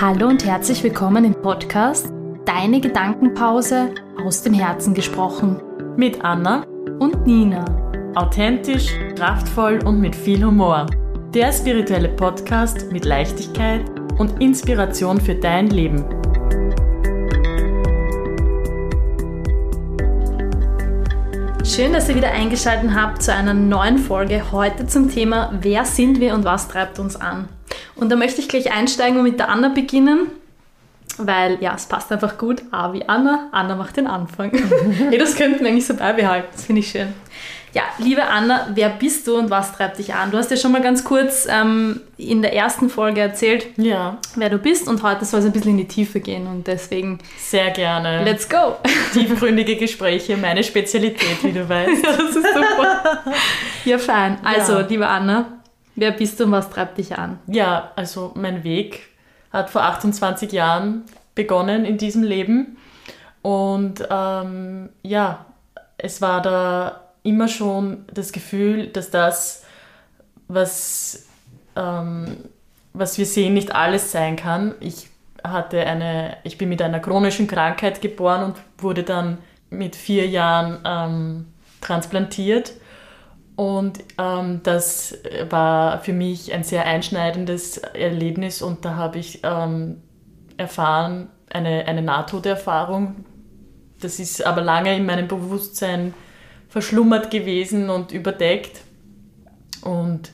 Hallo und herzlich willkommen im Podcast Deine Gedankenpause aus dem Herzen gesprochen. Mit Anna Und Nina. authentisch, kraftvoll und mit viel Humor. Der spirituelle Podcast mit Leichtigkeit und Inspiration für dein Leben. Schön, dass ihr wieder eingeschaltet habt zu einer neuen Folge. Heute zum Thema Wer sind wir und was treibt uns an? Und da möchte ich gleich einsteigen und mit der Anna beginnen, weil ja, es passt einfach gut. A wie Anna, Anna macht den Anfang. hey, das könnten wir eigentlich so beibehalten, das finde ich schön. Ja, liebe Anna, wer bist du und was treibt dich an? Du hast ja schon mal ganz kurz ähm, in der ersten Folge erzählt, Ja, wer du bist und heute soll es ein bisschen in die Tiefe gehen und deswegen sehr gerne. let's go! Tiefgründige Gespräche, meine Spezialität, wie du weißt. Ja, das ist super. ja, fein. Also, Ja. liebe Anna, wer bist du und was treibt dich an? Ja, also mein Weg hat vor 28 Jahren begonnen in diesem Leben. Und ähm, ja, es war da immer schon das Gefühl, dass das, was, ähm, was wir sehen, nicht alles sein kann. Ich hatte eine, ich bin mit einer chronischen Krankheit geboren und wurde dann mit vier Jahren ähm, transplantiert. Und ähm, das war für mich ein sehr einschneidendes Erlebnis und da habe ich ähm, erfahren, eine, eine Nahtoderfahrung. Das ist aber lange in meinem Bewusstsein verschlummert gewesen und überdeckt. Und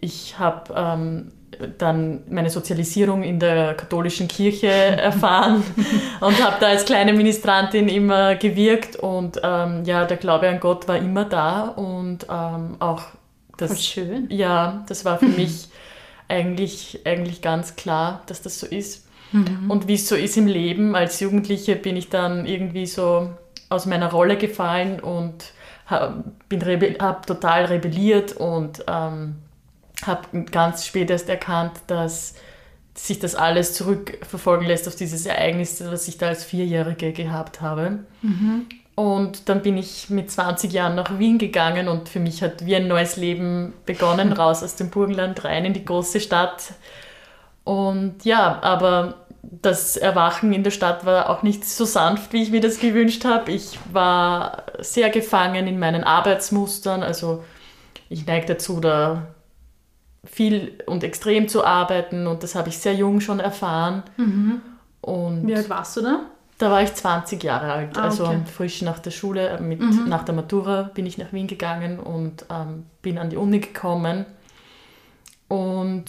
ich habe ähm, dann meine Sozialisierung in der katholischen Kirche erfahren und habe da als kleine Ministrantin immer gewirkt und ähm, ja, der Glaube an Gott war immer da und ähm, auch Voll das, schön. ja, das war für mich eigentlich, eigentlich ganz klar, dass das so ist. Und wie es so ist im Leben, als Jugendliche bin ich dann irgendwie so aus meiner Rolle gefallen und habe hab total rebelliert und ähm, habe ganz spät erst erkannt, dass sich das alles zurückverfolgen lässt auf dieses Ereignis, was ich da als Vierjährige gehabt habe. Und dann bin ich mit 20 Jahren nach Wien gegangen und für mich hat wie ein neues Leben begonnen, raus aus dem Burgenland rein in die große Stadt. Und ja, aber das Erwachen in der Stadt war auch nicht so sanft, wie ich mir das gewünscht habe. Ich war sehr gefangen in meinen Arbeitsmustern. Also ich neige dazu, da viel und extrem zu arbeiten und das habe ich sehr jung schon erfahren. Und Wie alt warst du da? da war ich 20 Jahre alt, Ah, also okay. frisch nach der Schule, äh, mit, Mhm. nach der Matura bin ich nach Wien gegangen und ähm, bin an die Uni gekommen und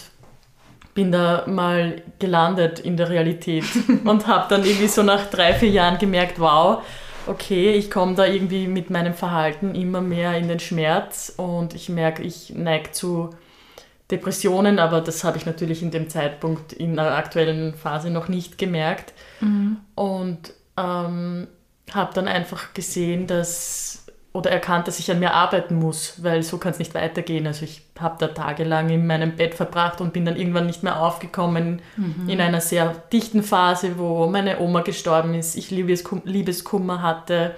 bin da mal gelandet in der Realität und habe dann irgendwie so nach drei, vier Jahren gemerkt, wow, okay, ich komme da irgendwie mit meinem Verhalten immer mehr in den Schmerz und ich merke, ich neige zu Depressionen, aber das habe ich natürlich in dem Zeitpunkt in der aktuellen Phase noch nicht gemerkt. Und ähm, habe dann einfach gesehen, dass oder erkannt, dass ich an mir arbeiten muss, weil so kann es nicht weitergehen. Also ich habe da tagelang in meinem Bett verbracht und bin dann irgendwann nicht mehr aufgekommen in einer sehr dichten Phase, wo meine Oma gestorben ist, ich Liebeskum Liebeskummer hatte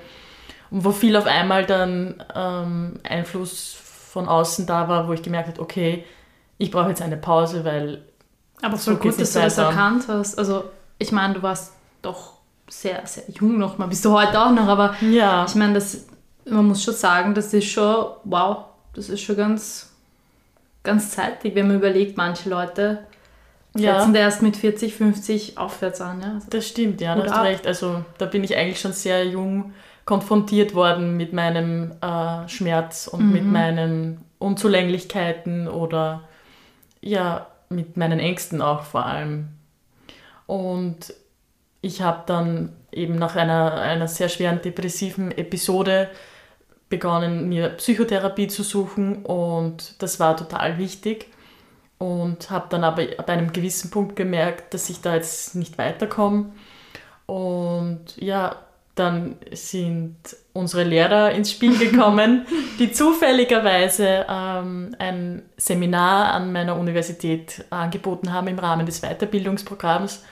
und wo viel auf einmal dann ähm, Einfluss von außen da war, wo ich gemerkt habe, okay, ich brauche jetzt eine Pause, weil Aber So voll gut, dass du das weiter. erkannt hast. Also, ich meine, du warst doch sehr, sehr jung noch mal. Bist du heute auch noch, aber ja, ich meine, das, man muss schon sagen, das ist schon, wow, das ist schon ganz, ganz zeitig, wenn man überlegt, manche Leute Ja. setzen da erst mit 40, 50 aufwärts an. Ja? Also, Das stimmt, ja, du Hut hast ab. recht. Also da bin ich eigentlich schon sehr jung konfrontiert worden mit meinem äh, Schmerz und mit meinen Unzulänglichkeiten oder ja, mit meinen Ängsten auch vor allem. Und ich habe dann eben nach einer, einer sehr schweren depressiven Episode begonnen, mir Psychotherapie zu suchen und das war total wichtig und habe dann aber ab einem gewissen Punkt gemerkt, dass ich da jetzt nicht weiterkomme. Und ja, dann sind unsere Lehrer ins Spiel gekommen, die zufälligerweise ähm, ein Seminar an meiner Universität angeboten haben im Rahmen des Weiterbildungsprogramms.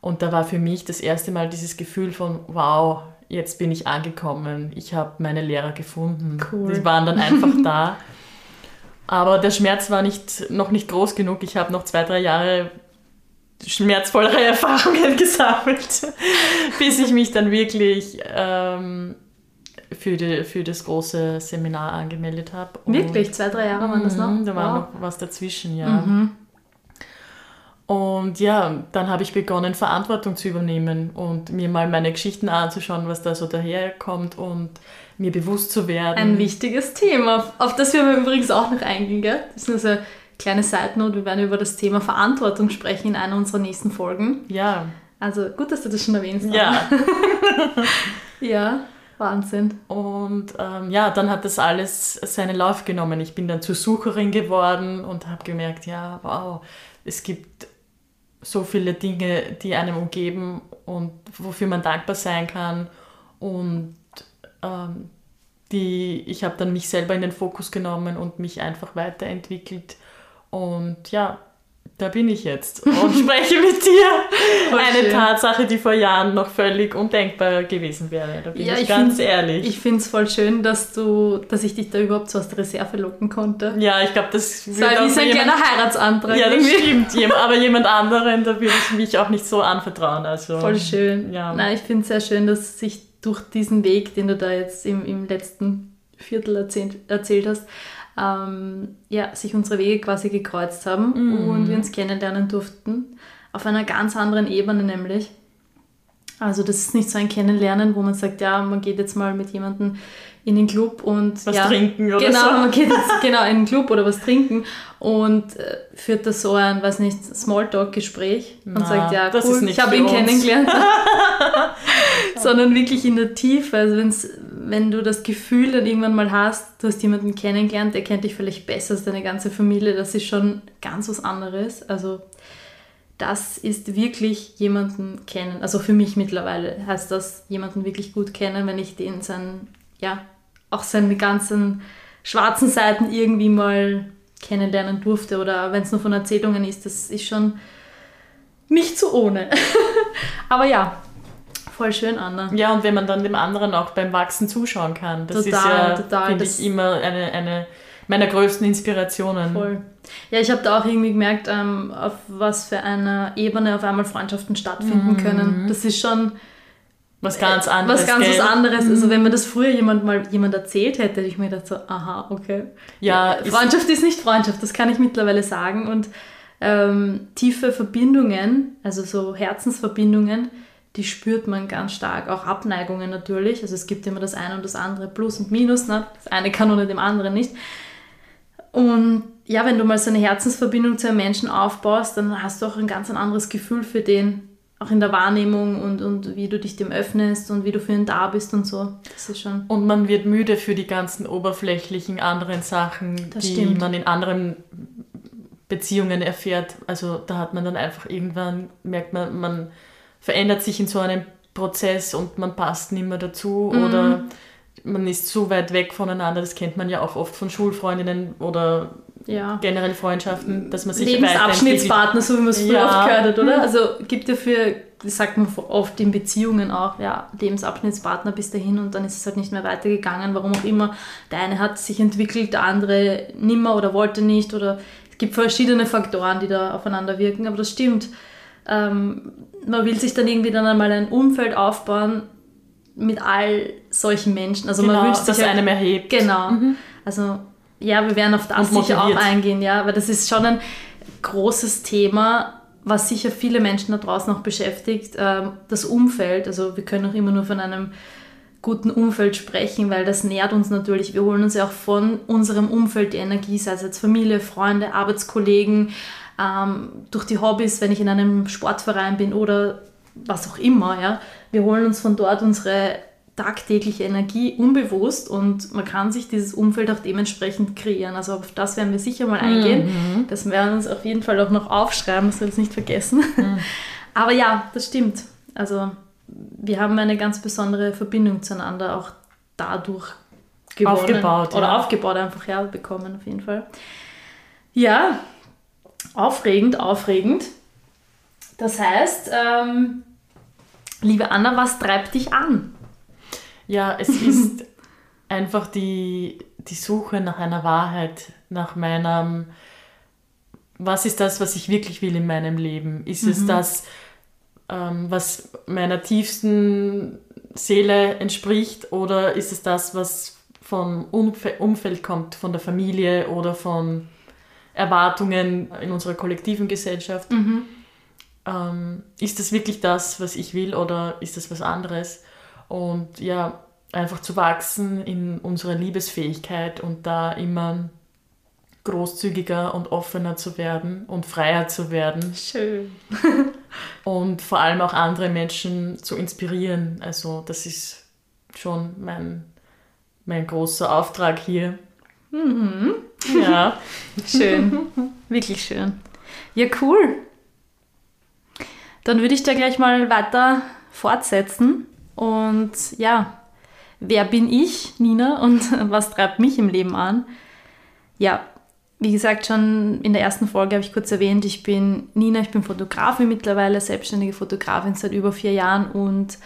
Und da war für mich das erste Mal dieses Gefühl von, wow, jetzt bin ich angekommen, ich habe meine Lehrer gefunden. Cool. Die waren dann einfach da. Aber der Schmerz war nicht, noch nicht groß genug. Ich habe noch zwei, drei Jahre schmerzvollere Erfahrungen gesammelt, bis ich mich dann wirklich ähm, für, die, für das große Seminar angemeldet habe. Wirklich? Zwei, drei Jahre waren das noch? Mhm, da war wow. noch was dazwischen, ja. Mhm. Und ja, dann habe ich begonnen, Verantwortung zu übernehmen und mir mal meine Geschichten anzuschauen, was da so daherkommt und mir bewusst zu werden. Ein wichtiges Thema, auf das wir übrigens auch noch eingehen, gell? Das ist nur so kleine Side Note, wir werden über das Thema Verantwortung sprechen in einer unserer nächsten Folgen. Ja. Also gut, dass du das schon erwähnst. Ja. ja. Wahnsinn. Und ähm, ja, dann hat das alles seinen Lauf genommen. Ich bin dann zur Sucherin geworden und habe gemerkt, ja, wow, es gibt so viele Dinge, die einem umgeben und wofür man dankbar sein kann. Und ähm, die, ich habe dann mich selber in den Fokus genommen und mich einfach weiterentwickelt. Und ja, da bin ich jetzt und spreche mit dir. Voll Eine schön. Tatsache, die vor Jahren noch völlig undenkbar gewesen wäre. Da bin ja, ich, ich ganz ehrlich. Ich finde es voll schön, dass du, dass ich dich da überhaupt so aus der Reserve locken konnte. Ja, ich glaube, das so wie so ein kleiner Heiratsantrag. Ja, das stimmt. aber jemand anderen, da würde ich mich auch nicht so anvertrauen. Also, voll schön. Ja. Nein, ich finde es sehr schön, dass sich durch diesen Weg, den du da jetzt im, im letzten Viertel erzählt, erzählt hast, ähm, ja, sich unsere Wege quasi gekreuzt haben mm. und wir uns kennenlernen durften. Auf einer ganz anderen Ebene nämlich. Also das ist nicht so ein Kennenlernen, wo man sagt, ja, man geht jetzt mal mit jemandem in den Club und was ja, trinken oder genau, so. man geht jetzt genau in den Club oder was trinken und äh, führt da so ein, weiß nicht, Smalltalk-Gespräch und sagt, ja, cool, ich habe ihn uns. kennengelernt. Sondern wirklich in der Tiefe, also wenn's, wenn du das Gefühl dann irgendwann mal hast, du hast jemanden kennengelernt, der kennt dich vielleicht besser als deine ganze Familie, das ist schon ganz was anderes. Also das ist wirklich jemanden kennen. Also für mich mittlerweile heißt das jemanden wirklich gut kennen, wenn ich den sein, ja, auch seine ganzen schwarzen Seiten irgendwie mal kennenlernen durfte oder wenn es nur von Erzählungen ist, das ist schon nicht so ohne. Aber ja, voll schön, Anna. Ja, und wenn man dann dem anderen auch beim Wachsen zuschauen kann, das total, ist ja, finde ich, immer eine, eine meiner größten Inspirationen. Voll. Ja, ich habe da auch irgendwie gemerkt, ähm, auf was für einer Ebene auf einmal Freundschaften stattfinden mhm. können. Das ist schon was ganz anderes. Was ganz gell? was anderes. Also mhm. wenn mir das früher jemand mal jemand erzählt hätte, hätte ich mir gedacht so, aha, okay. Ja, Freundschaft ist nicht Freundschaft, das kann ich mittlerweile sagen. Und ähm, tiefe Verbindungen, also so Herzensverbindungen, die spürt man ganz stark. Auch Abneigungen natürlich. Also es gibt immer das eine und das andere, Plus und Minus. Ne? Das eine kann ohne dem anderen nicht. Und ja, wenn du mal so eine Herzensverbindung zu einem Menschen aufbaust, dann hast du auch ein ganz anderes Gefühl für den auch in der Wahrnehmung und, und wie du dich dem öffnest und wie du für ihn da bist und so. Das ist schon. Und man wird müde für die ganzen oberflächlichen anderen Sachen, das die stimmt. man in anderen Beziehungen erfährt. Also da hat man dann einfach irgendwann, merkt man, man verändert sich in so einem Prozess und man passt nicht mehr dazu mhm. oder man ist so weit weg voneinander. Das kennt man ja auch oft von Schulfreundinnen oder ja. generell Freundschaften, dass man sich Lebensabschnittspartner, so wie man es früher ja. oft gehört hat, oder? Mhm. Also gibt ja für, das sagt man oft in Beziehungen auch, ja, Lebensabschnittspartner bis dahin und dann ist es halt nicht mehr weitergegangen, warum auch immer. Der eine hat sich entwickelt, der andere nimmer oder wollte nicht oder es gibt verschiedene Faktoren, die da aufeinander wirken, aber das stimmt. Ähm, man will sich dann irgendwie dann einmal ein Umfeld aufbauen mit all solchen Menschen. Also genau, man wünscht sich dass halt, einem erhebt. Genau. Mhm. Also ja, wir werden auf das sicher auch eingehen, ja, weil das ist schon ein großes Thema, was sicher viele Menschen da draußen noch beschäftigt. Ähm, das Umfeld, also wir können auch immer nur von einem guten Umfeld sprechen, weil das nährt uns natürlich. Wir holen uns ja auch von unserem Umfeld die Energie, sei es jetzt Familie, Freunde, Arbeitskollegen, ähm, durch die Hobbys, wenn ich in einem Sportverein bin oder was auch immer. Ja. Wir holen uns von dort unsere tagtägliche Energie unbewusst und man kann sich dieses Umfeld auch dementsprechend kreieren. Also auf das werden wir sicher mal eingehen. Mhm. Das werden wir uns auf jeden Fall auch noch aufschreiben, das wir uns nicht vergessen. Mhm. Aber ja, das stimmt. Also wir haben eine ganz besondere Verbindung zueinander auch dadurch gewonnen. Aufgebaut. Oder ja. aufgebaut einfach, ja, bekommen auf jeden Fall. Ja, aufregend, aufregend. Das heißt, ähm, liebe Anna, was treibt dich an? Ja, es ist einfach die, die Suche nach einer Wahrheit, nach meinem, was ist das, was ich wirklich will in meinem Leben? Ist mhm. es das, ähm, was meiner tiefsten Seele entspricht oder ist es das, was vom Umfeld kommt, von der Familie oder von Erwartungen in unserer kollektiven Gesellschaft? Mhm. Ähm, ist das wirklich das, was ich will oder ist das was anderes? Und ja, einfach zu wachsen in unserer Liebesfähigkeit und da immer großzügiger und offener zu werden und freier zu werden. Schön. und vor allem auch andere Menschen zu inspirieren. Also das ist schon mein, mein großer Auftrag hier. Mhm. Ja. schön. Wirklich schön. Ja, cool. Dann würde ich da gleich mal weiter fortsetzen. Und ja, wer bin ich, Nina, und was treibt mich im Leben an? Ja, wie gesagt, schon in der ersten Folge habe ich kurz erwähnt, ich bin Nina, ich bin Fotografin mittlerweile, selbstständige Fotografin seit über vier Jahren und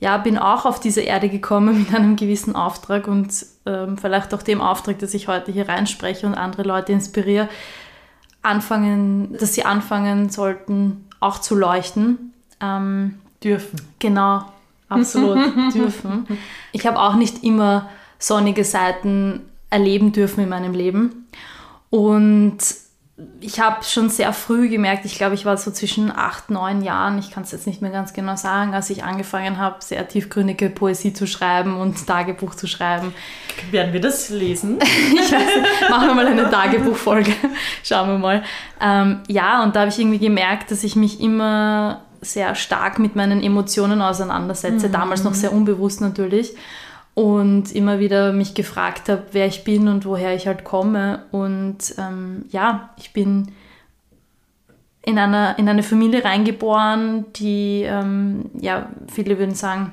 ja, bin auch auf diese Erde gekommen mit einem gewissen Auftrag und ähm, vielleicht auch dem Auftrag, dass ich heute hier reinspreche und andere Leute inspiriere, anfangen, dass sie anfangen sollten, auch zu leuchten. Ähm, dürfen. Genau, absolut dürfen. Ich habe auch nicht immer sonnige Seiten erleben dürfen in meinem Leben. Und ich habe schon sehr früh gemerkt, ich glaube, ich war so zwischen acht, neun Jahren, ich kann es jetzt nicht mehr ganz genau sagen, als ich angefangen habe, sehr tiefgründige Poesie zu schreiben und Tagebuch zu schreiben. Werden wir das lesen? ich weiß, machen wir mal eine Tagebuchfolge. Schauen wir mal. Ähm, ja, und da habe ich irgendwie gemerkt, dass ich mich immer sehr stark mit meinen Emotionen auseinandersetze, mhm. damals noch sehr unbewusst natürlich und immer wieder mich gefragt habe, wer ich bin und woher ich halt komme. Und ähm, ja, ich bin in, einer, in eine Familie reingeboren, die, ähm, ja, viele würden sagen,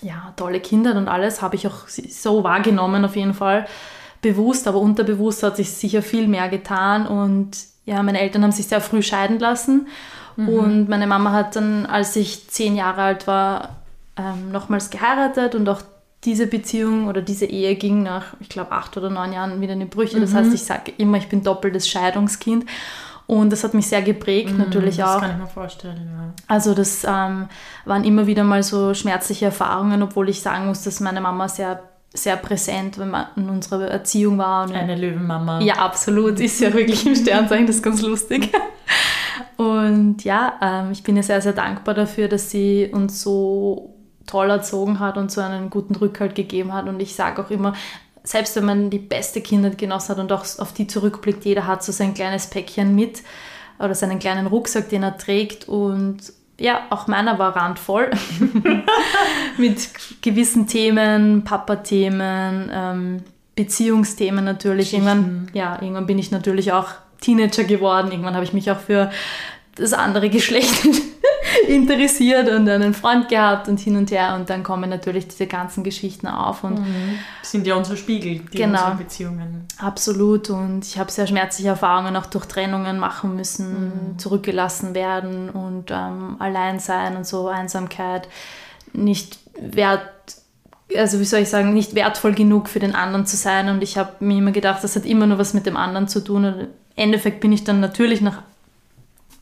ja, tolle Kinder und alles, habe ich auch so wahrgenommen auf jeden Fall. Bewusst, aber unterbewusst hat sich sicher viel mehr getan und ja, meine Eltern haben sich sehr früh scheiden lassen mhm. und meine Mama hat dann, als ich zehn Jahre alt war, ähm, nochmals geheiratet und auch diese Beziehung oder diese Ehe ging nach, ich glaube, acht oder neun Jahren wieder in die Brüche. Das mhm. heißt, ich sage immer, ich bin doppeltes Scheidungskind. Und das hat mich sehr geprägt, mhm, natürlich auch. Das kann ich mir vorstellen, ja. Also, das ähm, waren immer wieder mal so schmerzliche Erfahrungen, obwohl ich sagen muss, dass meine Mama sehr sehr präsent, wenn man in unserer Erziehung war. Und Eine Löwenmama. Ja, absolut. Ist ja wirklich im Sternzeichen, das ist ganz lustig. Und ja, ähm, ich bin ihr sehr, sehr dankbar dafür, dass sie uns so toll erzogen hat und so einen guten Rückhalt gegeben hat. Und ich sage auch immer, selbst wenn man die beste Kindheit genossen hat und auch auf die zurückblickt, jeder hat so sein kleines Päckchen mit oder seinen kleinen Rucksack, den er trägt. Und ja, auch meiner war randvoll mit gewissen Themen, Papa-Themen, ähm, Beziehungsthemen natürlich. Irgendwann, ja, irgendwann bin ich natürlich auch Teenager geworden. Irgendwann habe ich mich auch für das andere Geschlecht interessiert und einen Freund gehabt und hin und her und dann kommen natürlich diese ganzen Geschichten auf und mhm. sind ja unsere Spiegel, die genau, unsere Beziehungen. Absolut und ich habe sehr schmerzliche Erfahrungen auch durch Trennungen machen müssen, mhm. zurückgelassen werden und ähm, allein sein und so Einsamkeit nicht wert also wie soll ich sagen, nicht wertvoll genug für den anderen zu sein. Und ich habe mir immer gedacht, das hat immer nur was mit dem anderen zu tun. Und im Endeffekt bin ich dann natürlich nach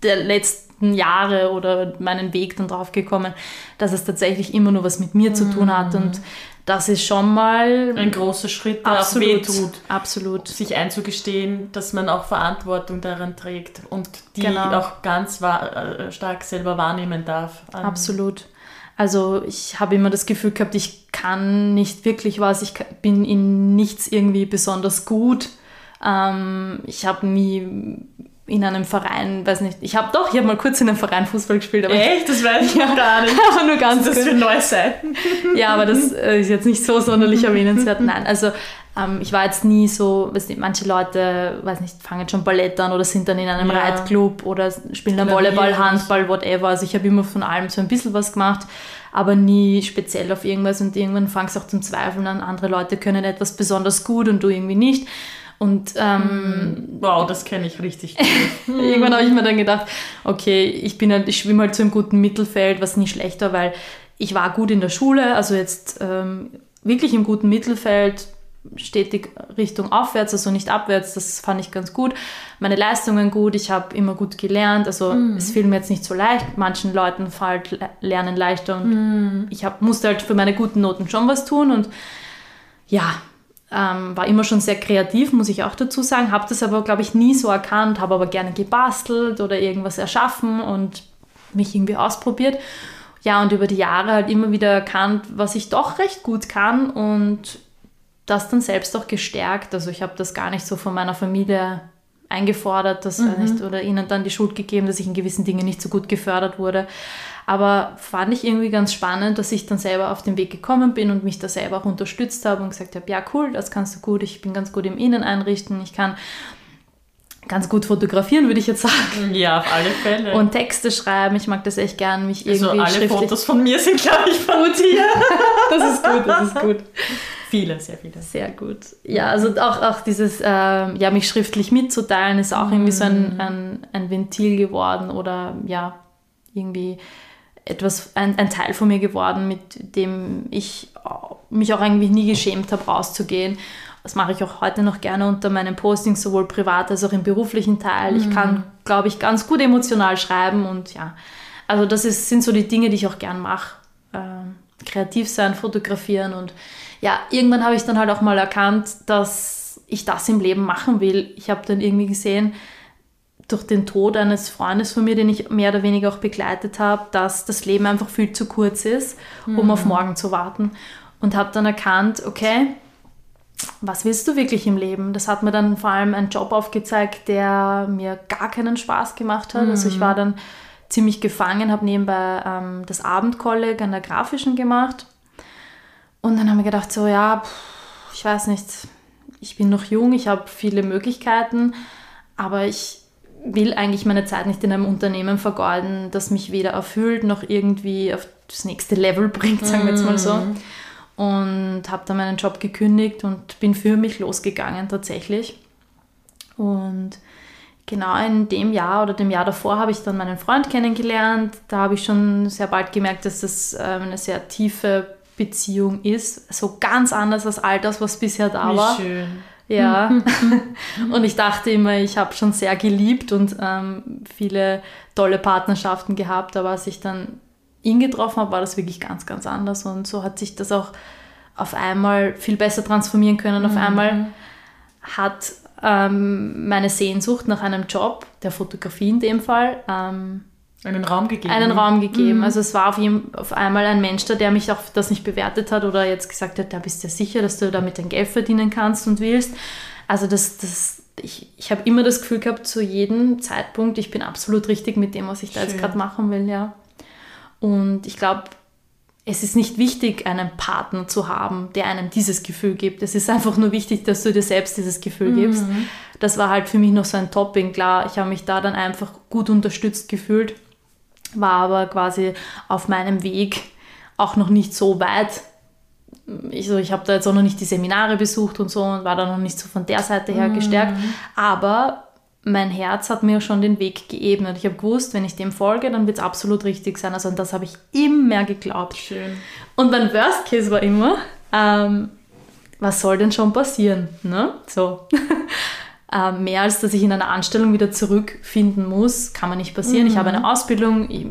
der letzten letzten Jahre oder meinen Weg dann drauf gekommen, dass es tatsächlich immer nur was mit mir zu tun hat und mhm. das ist schon mal ein großer Schritt, der absolut, auch wehtut. Absolut. Sich einzugestehen, dass man auch Verantwortung daran trägt und die genau. auch ganz äh, stark selber wahrnehmen darf. Absolut. Also ich habe immer das Gefühl gehabt, ich kann nicht wirklich was, ich bin in nichts irgendwie besonders gut. Ähm, ich habe nie in einem Verein, weiß nicht, ich habe doch, ich habe mal kurz in einem Verein Fußball gespielt. Aber Echt? Das weiß ich ja, gar nicht. aber nur ganz Das ist für neue Seiten. ja, aber das äh, ist jetzt nicht so sonderlich erwähnenswert. Nein, also ähm, ich war jetzt nie so, weiß nicht, manche Leute, weiß nicht, fangen schon Ballett an oder sind dann in einem ja. Reitclub oder spielen dann Volleyball, Handball, whatever. Also ich habe immer von allem so ein bisschen was gemacht, aber nie speziell auf irgendwas und irgendwann fangst du auch zum Zweifeln an, andere Leute können etwas besonders gut und du irgendwie nicht. Und ähm, wow, das kenne ich richtig. irgendwann habe ich mir dann gedacht, okay, ich bin halt, ich schwimme halt so im guten Mittelfeld, was nicht schlechter, weil ich war gut in der Schule, also jetzt ähm, wirklich im guten Mittelfeld, stetig Richtung aufwärts, also nicht abwärts. Das fand ich ganz gut. Meine Leistungen gut, ich habe immer gut gelernt. Also mhm. es fiel mir jetzt nicht so leicht. Manchen Leuten fällt Lernen leichter und mhm. ich hab, musste halt für meine guten Noten schon was tun und ja, ähm, war immer schon sehr kreativ, muss ich auch dazu sagen. Habe das aber, glaube ich, nie so erkannt, habe aber gerne gebastelt oder irgendwas erschaffen und mich irgendwie ausprobiert. Ja, und über die Jahre halt immer wieder erkannt, was ich doch recht gut kann und das dann selbst auch gestärkt. Also ich habe das gar nicht so von meiner Familie eingefordert das mhm. nicht, oder ihnen dann die Schuld gegeben, dass ich in gewissen Dingen nicht so gut gefördert wurde. Aber fand ich irgendwie ganz spannend, dass ich dann selber auf den Weg gekommen bin und mich da selber auch unterstützt habe und gesagt habe, ja cool, das kannst du gut, ich bin ganz gut im Innen einrichten, ich kann ganz gut fotografieren, würde ich jetzt sagen. Ja, auf alle Fälle. Und Texte schreiben, ich mag das echt gern, mich also irgendwie also alle Fotos von mir sind, glaube ich, gut hier. das ist gut, das ist gut. Viele, sehr viele. Sehr gut. Ja, also auch, auch dieses, äh, ja, mich schriftlich mitzuteilen, ist auch mm. irgendwie so ein, mhm. ein, ein Ventil geworden oder ja, irgendwie etwas, ein, ein Teil von mir geworden, mit dem ich mich auch eigentlich nie geschämt habe, rauszugehen. Das mache ich auch heute noch gerne unter meinen Postings, sowohl privat als auch im beruflichen Teil. Mhm. Ich kann, glaube ich, ganz gut emotional schreiben und ja, also das ist, sind so die Dinge, die ich auch gern mache. Ähm, kreativ sein, fotografieren und ja, irgendwann habe ich dann halt auch mal erkannt, dass ich das im Leben machen will. Ich habe dann irgendwie gesehen, durch den Tod eines Freundes von mir, den ich mehr oder weniger auch begleitet habe, dass das Leben einfach viel zu kurz ist, um mhm. auf morgen zu warten. Und habe dann erkannt, okay, was willst du wirklich im Leben? Das hat mir dann vor allem ein Job aufgezeigt, der mir gar keinen Spaß gemacht hat. Mhm. Also ich mhm. war dann ziemlich gefangen, habe nebenbei ähm, das Abendkolleg an der Grafischen gemacht. Und dann haben wir gedacht, so ja, ich weiß nicht, ich bin noch jung, ich habe viele Möglichkeiten, aber ich will eigentlich meine Zeit nicht in einem Unternehmen vergeuden, das mich weder erfüllt noch irgendwie auf das nächste Level bringt, sagen wir jetzt mal so. Mhm. Und habe dann meinen Job gekündigt und bin für mich losgegangen tatsächlich. Und genau in dem Jahr oder dem Jahr davor habe ich dann meinen Freund kennengelernt. Da habe ich schon sehr bald gemerkt, dass das ähm, eine sehr tiefe Beziehung ist. So ganz anders als all das, was bisher da Wie war. Schön. Ja. und ich dachte immer, ich habe schon sehr geliebt und ähm, viele tolle Partnerschaften gehabt, aber als ich dann ihn getroffen habe, war das wirklich ganz, ganz anders. Und so hat sich das auch auf einmal viel besser transformieren können. Auf mhm. einmal hat ähm, meine Sehnsucht nach einem Job, der Fotografie in dem Fall, ähm, einen Raum gegeben. Einen Raum gegeben. Mhm. Also es war auf, ihm, auf einmal ein Mensch da, der mich auch das nicht bewertet hat oder jetzt gesagt hat, da bist du sicher, dass du damit dein Geld verdienen kannst und willst. Also das, das, ich, ich habe immer das Gefühl gehabt, zu jedem Zeitpunkt, ich bin absolut richtig mit dem, was ich da Schön. jetzt gerade machen will, ja. Und ich glaube, es ist nicht wichtig, einen Partner zu haben, der einem dieses Gefühl gibt. Es ist einfach nur wichtig, dass du dir selbst dieses Gefühl mhm. gibst. Das war halt für mich noch so ein Topping. Klar, ich habe mich da dann einfach gut unterstützt gefühlt, war aber quasi auf meinem Weg auch noch nicht so weit. Ich, also ich habe da jetzt auch noch nicht die Seminare besucht und so und war da noch nicht so von der Seite her gestärkt. Mhm. Aber mein Herz hat mir schon den Weg geebnet. Ich habe gewusst, wenn ich dem folge, dann wird es absolut richtig sein. Also an das habe ich immer geglaubt. Schön. Und mein Worst Case war immer, ähm, was soll denn schon passieren? Ne? So. ähm, mehr als dass ich in einer Anstellung wieder zurückfinden muss, kann man nicht passieren. Mhm. Ich habe eine Ausbildung. Ich,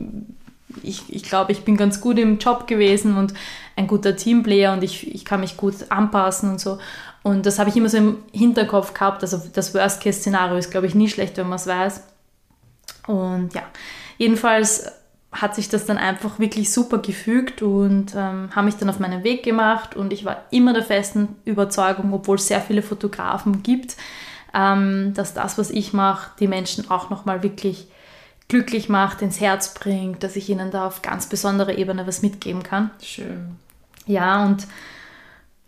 ich, ich glaube, ich bin ganz gut im Job gewesen und ein guter Teamplayer und ich, ich kann mich gut anpassen und so. Und das habe ich immer so im Hinterkopf gehabt. Also das Worst-Case-Szenario ist, glaube ich, nie schlecht, wenn man es weiß. Und ja, jedenfalls hat sich das dann einfach wirklich super gefügt und ähm, habe mich dann auf meinen Weg gemacht und ich war immer der festen Überzeugung, obwohl es sehr viele Fotografen gibt, ähm, dass das, was ich mache, die Menschen auch nochmal wirklich glücklich macht, ins Herz bringt, dass ich ihnen da auf ganz besonderer Ebene was mitgeben kann. Schön. Ja, und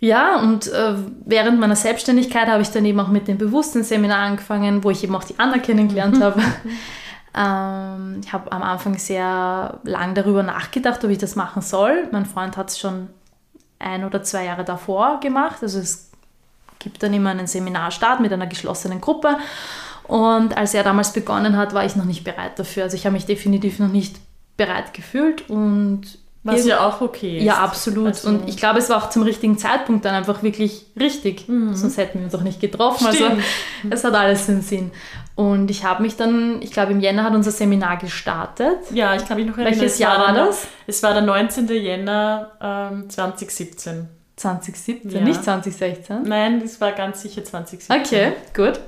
ja, und äh, während meiner Selbstständigkeit habe ich dann eben auch mit dem Bewusstseinsseminar angefangen, wo ich eben auch die Anna kennengelernt habe. ähm, ich habe am Anfang sehr lang darüber nachgedacht, ob ich das machen soll. Mein Freund hat es schon ein oder zwei Jahre davor gemacht. Also es gibt dann immer einen Seminarstart mit einer geschlossenen Gruppe. Und als er damals begonnen hat, war ich noch nicht bereit dafür. Also ich habe mich definitiv noch nicht bereit gefühlt und Was ja auch okay ist. Ja, absolut. Also- Und ich glaube, es war auch zum richtigen Zeitpunkt dann einfach wirklich richtig. Sonst hätten wir uns auch nicht getroffen. Also Stimmt. es hat alles einen Sinn. Und ich habe mich dann, ich glaube, im Jänner hat unser Seminar gestartet. Ja, ich kann mich noch erinnern. Welches es Jahr war das? Es war der 19. Jänner ähm, 2017. 2017, Ja. nicht 2016. Nein, das war ganz sicher 2017. Okay, gut.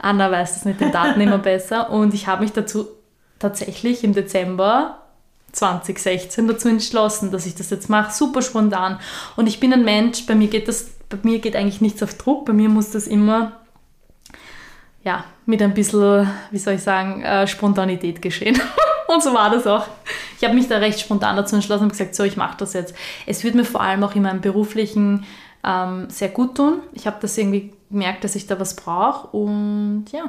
Anna weiß es mit den Daten immer besser. Und ich habe mich dazu tatsächlich im Dezember 2016 dazu entschlossen, dass ich das jetzt mache. Super spontan. Und ich bin ein Mensch, bei mir geht das, bei mir geht eigentlich nichts auf Druck. Bei mir muss das immer ja, mit ein bisschen, wie soll ich sagen, äh, Spontanität geschehen. Und so war das auch. Ich habe mich da recht spontan dazu entschlossen und gesagt, so, ich mache das jetzt. Es wird mir vor allem auch in meinem beruflichen ähm, sehr gut tun. Ich habe das irgendwie gemerkt, dass ich da was brauche. Und ja,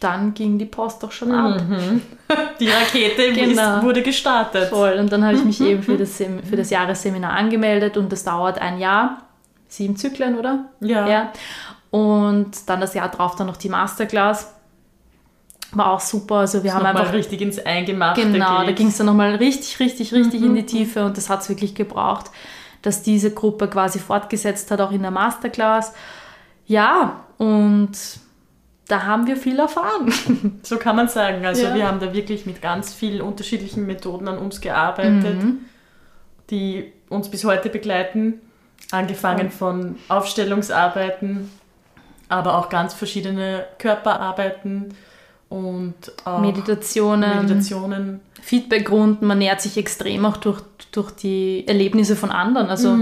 dann ging die Post doch schon ab. Die Rakete Genau. wurde gestartet. Voll. Und dann habe ich mich eben für das, Sem- für das Jahresseminar angemeldet und das dauert ein Jahr. Sieben Zyklen, oder? Ja. Ja. Und dann das Jahr drauf dann noch die Masterclass. War auch super. Also wir haben Nochmal einfach. richtig ins Eingemachte Genau, da geht. ging es dann nochmal richtig, richtig, richtig Mhm. in die Tiefe und das hat es wirklich gebraucht, dass diese Gruppe quasi fortgesetzt hat, auch in der Masterclass. Ja, und da haben wir viel erfahren. So kann man sagen. Also Ja. wir haben da wirklich mit ganz vielen unterschiedlichen Methoden an uns gearbeitet, Mhm. die uns bis heute begleiten. Angefangen von Aufstellungsarbeiten, aber auch ganz verschiedene Körperarbeiten und auch Meditationen, Meditationen. Feedbackrunden, man nähert sich extrem auch durch, durch die Erlebnisse von anderen. Also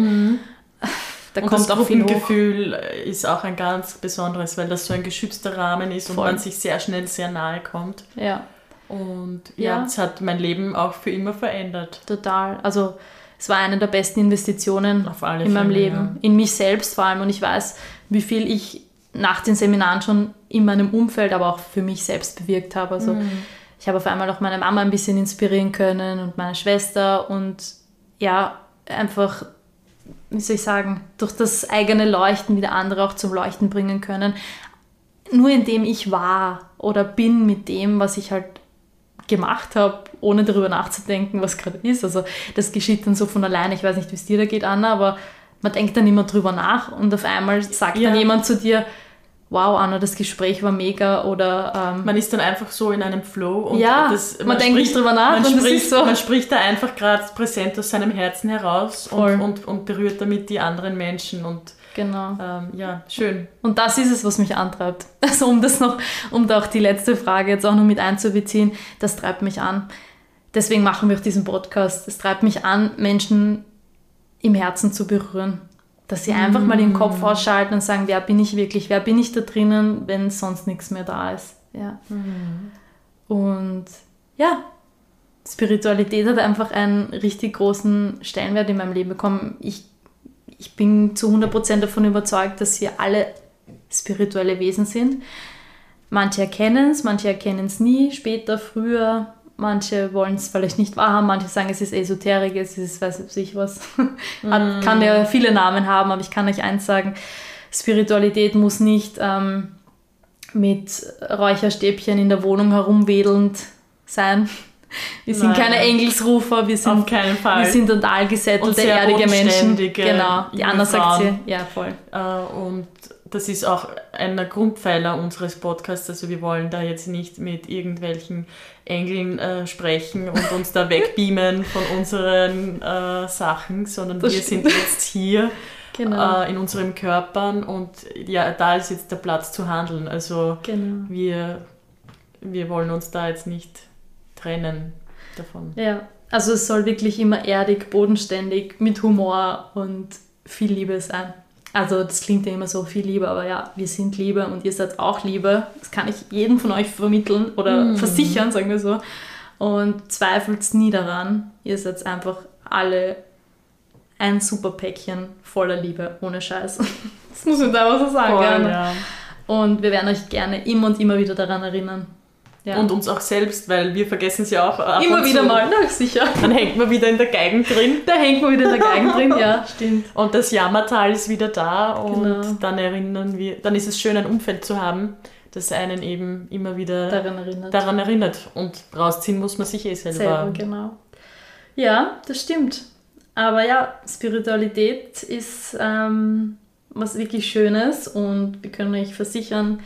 da und kommt das auch viel. Gruppengefühl ist auch ein ganz besonderes, weil das so ein geschützter Rahmen ist Voll. und man sich sehr schnell sehr nahe kommt. Ja. Und Ja. ja, es hat mein Leben auch für immer verändert. Total. Also es war eine der besten Investitionen in meinem Leben. In mich selbst vor allem. Und ich weiß, wie viel ich nach den Seminaren schon in meinem Umfeld, aber auch für mich selbst bewirkt habe. Also Mhm. ich habe auf einmal auch meine Mama ein bisschen inspirieren können und meine Schwester und ja, einfach, wie soll ich sagen, durch das eigene Leuchten wieder andere auch zum Leuchten bringen können. Nur indem ich war oder bin mit dem, was ich halt gemacht habe, ohne darüber nachzudenken, was gerade ist. Also das geschieht dann so von alleine. Ich weiß nicht, wie es dir da geht, Anna, aber man denkt dann immer drüber nach und auf einmal sagt Ja. dann jemand zu dir, wow, Anna, das Gespräch war mega oder ähm, Man ist dann einfach so in einem Flow und Ja, man denkt nicht drüber nach Man, und das spricht, so- man spricht da einfach gerade präsent aus seinem Herzen heraus und, und, und berührt damit die anderen Menschen und genau. ähm, ja, schön. Und das ist es, was mich antreibt. Also um das noch, um da auch die letzte Frage jetzt auch noch mit einzubeziehen, das treibt mich an. Deswegen machen wir auch diesen Podcast. Es treibt mich an, Menschen im Herzen zu berühren. Dass sie einfach mal den Kopf ausschalten und sagen, wer bin ich wirklich, wer bin ich da drinnen, wenn sonst nichts mehr da ist. Ja. Und ja, Spiritualität hat einfach einen richtig großen Stellenwert in meinem Leben bekommen. Ich, ich bin zu 100% davon überzeugt, dass wir alle spirituelle Wesen sind. Manche erkennen es, manche erkennen es nie, später, früher. Manche wollen es vielleicht nicht wahrhaben, manche sagen, es ist Esoterik, es ist weiß ich was. Hat, kann ja viele Namen haben, aber ich kann euch eins sagen, Spiritualität muss nicht ähm, mit Räucherstäbchen in der Wohnung herumwedelnd sein. Wir sind Nein. keine Engelsrufer, wir sind Auf keinen Fall. wir sind total gesättelte, erdige Menschen. Genau. Die Anna sagt sie. Ja, voll. Äh, und das ist auch einer Grundpfeiler unseres Podcasts. Also wir wollen da jetzt nicht mit irgendwelchen Engeln äh, sprechen und uns da wegbeamen von unseren äh, Sachen, sondern Das wir stimmt. sind jetzt hier Genau. äh, in unseren Körpern und ja, da ist jetzt der Platz zu handeln. Also genau. wir, wir wollen uns da jetzt nicht trennen davon. Ja. Also es soll wirklich immer erdig, bodenständig, mit Humor und viel Liebe sein. Also das klingt ja immer so viel Liebe, aber ja, wir sind Liebe und ihr seid auch Liebe. Das kann ich jedem von euch vermitteln oder versichern, sagen wir so. Und zweifelt nie daran. Ihr seid einfach alle ein super Päckchen voller Liebe, ohne Scheiß. Das muss man da einfach so sagen. Voll, ja. Und wir werden euch gerne immer und immer wieder daran erinnern. Ja. Und uns auch selbst, weil wir vergessen es ja auch immer wieder zu. mal, na sicher. Dann hängt man wieder in der Geigen drin. Da hängt man wieder in der Geigen drin, ja, stimmt. Und das Jammertal ist wieder da und Genau. dann erinnern wir, dann ist es schön, ein Umfeld zu haben, das einen eben immer wieder Daran erinnert. daran erinnert. Und rausziehen muss man sich eh selber. Selber, genau. Ja, das stimmt. Aber ja, Spiritualität ist ähm, was wirklich Schönes und wir können euch versichern,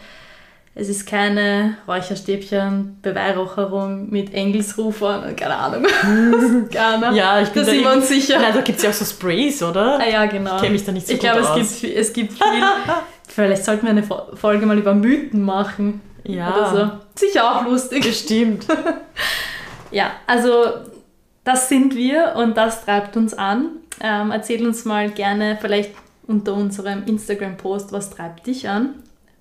es ist keine Räucherstäbchen, Beweihräucherung mit Engelsrufern, keine Ahnung. Gerne. Ja, ich bin da sind wir uns sicher. Nein, da gibt es ja auch so Sprays, oder? Ah, ja, genau. Ich kenne mich da nicht so ich gut glaube, aus. es gibt, es gibt viel. Vielleicht sollten wir eine Folge mal über Mythen machen. Ja. Oder so. Sicher auch lustig. Bestimmt. ja, also das sind wir und das treibt uns an. Ähm, erzähl uns mal gerne vielleicht unter unserem Instagram-Post, was treibt dich an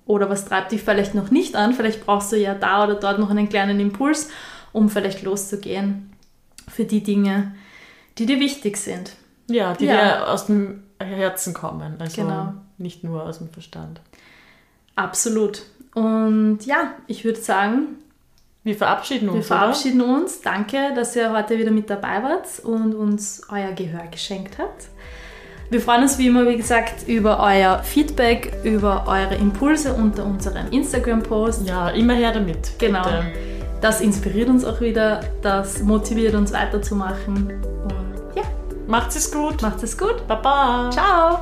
oder was treibt dich vielleicht noch nicht an. Vielleicht brauchst du ja da oder dort noch einen kleinen Impuls, um vielleicht loszugehen für die Dinge, die dir wichtig sind. Ja, die Ja. dir aus dem Herzen kommen, also Genau. nicht nur aus dem Verstand. Absolut. Und ja, ich würde sagen, Wir verabschieden uns, wir verabschieden uns. Danke, dass ihr heute wieder mit dabei wart und uns euer Gehör geschenkt habt. Wir freuen uns wie immer, wie gesagt, über euer Feedback, über eure Impulse unter unserem Instagram-Post. Ja, immer her damit. Genau. Bitte. Das inspiriert uns auch wieder, das motiviert uns weiterzumachen. Und ja, Macht es gut. macht es gut. Baba. Ciao!